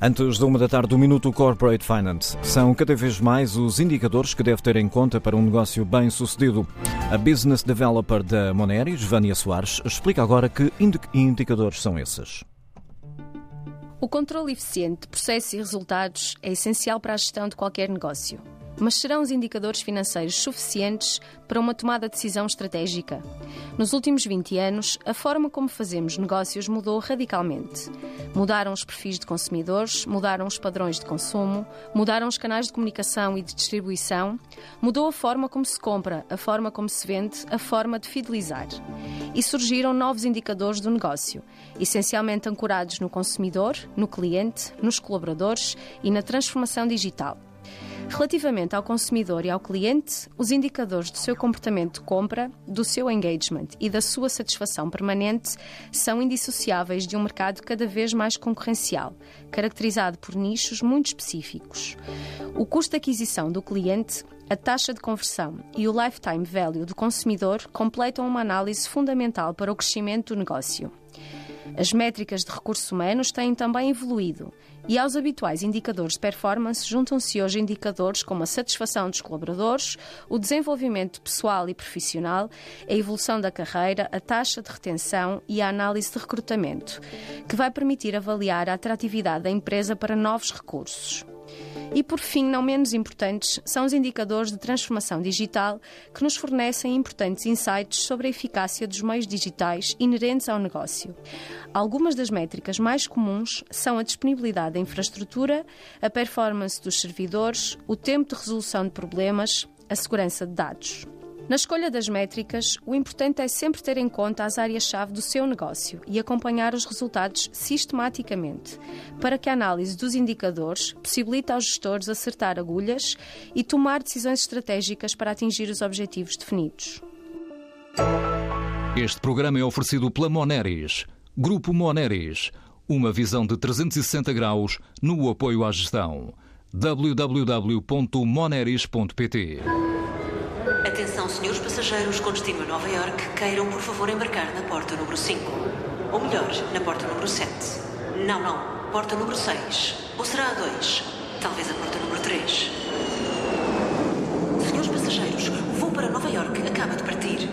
Antes da uma da tarde, do Minuto Corporate Finance. São cada vez mais os indicadores que deve ter em conta para um negócio bem sucedido. A Business Developer da Moneris, Vânia Soares, explica agora que indicadores são esses. O controle eficiente de processos e resultados é essencial para a gestão de qualquer negócio. Mas serão os indicadores financeiros suficientes para uma tomada de decisão estratégica? Nos últimos 20 anos, a forma como fazemos negócios mudou radicalmente. Mudaram os perfis de consumidores, mudaram os padrões de consumo, mudaram os canais de comunicação e de distribuição, mudou a forma como se compra, a forma como se vende, a forma de fidelizar. E surgiram novos indicadores do negócio, essencialmente ancorados no consumidor, no cliente, nos colaboradores e na transformação digital. Relativamente ao consumidor e ao cliente, os indicadores do seu comportamento de compra, do seu engagement e da sua satisfação permanente são indissociáveis de um mercado cada vez mais concorrencial, caracterizado por nichos muito específicos. O custo de aquisição do cliente a taxa de conversão e o lifetime value do consumidor completam uma análise fundamental para o crescimento do negócio. As métricas de recursos humanos têm também evoluído e aos habituais indicadores de performance juntam-se hoje indicadores como a satisfação dos colaboradores, o desenvolvimento pessoal e profissional, a evolução da carreira, a taxa de retenção e a análise de recrutamento, que vai permitir avaliar a atratividade da empresa para novos recursos. E por fim, não menos importantes, são os indicadores de transformação digital que nos fornecem importantes insights sobre a eficácia dos meios digitais inerentes ao negócio. Algumas das métricas mais comuns são a disponibilidade da infraestrutura, a performance dos servidores, o tempo de resolução de problemas, a segurança de dados. Na escolha das métricas, o importante é sempre ter em conta as áreas-chave do seu negócio e acompanhar os resultados sistematicamente, para que a análise dos indicadores possibilite aos gestores acertar agulhas e tomar decisões estratégicas para atingir os objetivos definidos. Este programa é oferecido pela Moneris. Grupo Moneris. Uma visão de 360 graus no apoio à gestão. www.moneris.pt Atenção, senhores passageiros com destino a Nova York, queiram por favor embarcar na porta número 5. Ou melhor, na porta número 7. Não, não, porta número 6. Ou será a 2? Talvez a porta número 3. Senhores passageiros, o voo para Nova York acaba de partir.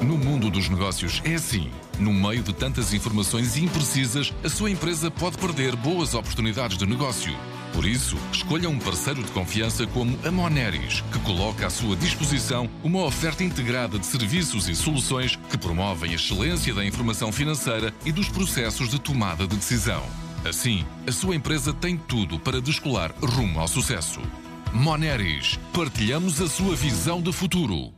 No mundo dos negócios é assim. No meio de tantas informações imprecisas, a sua empresa pode perder boas oportunidades de negócio. Por isso, escolha um parceiro de confiança como a Moneris, que coloca à sua disposição uma oferta integrada de serviços e soluções que promovem a excelência da informação financeira e dos processos de tomada de decisão. Assim, a sua empresa tem tudo para descolar rumo ao sucesso. Moneris, partilhamos a sua visão de futuro.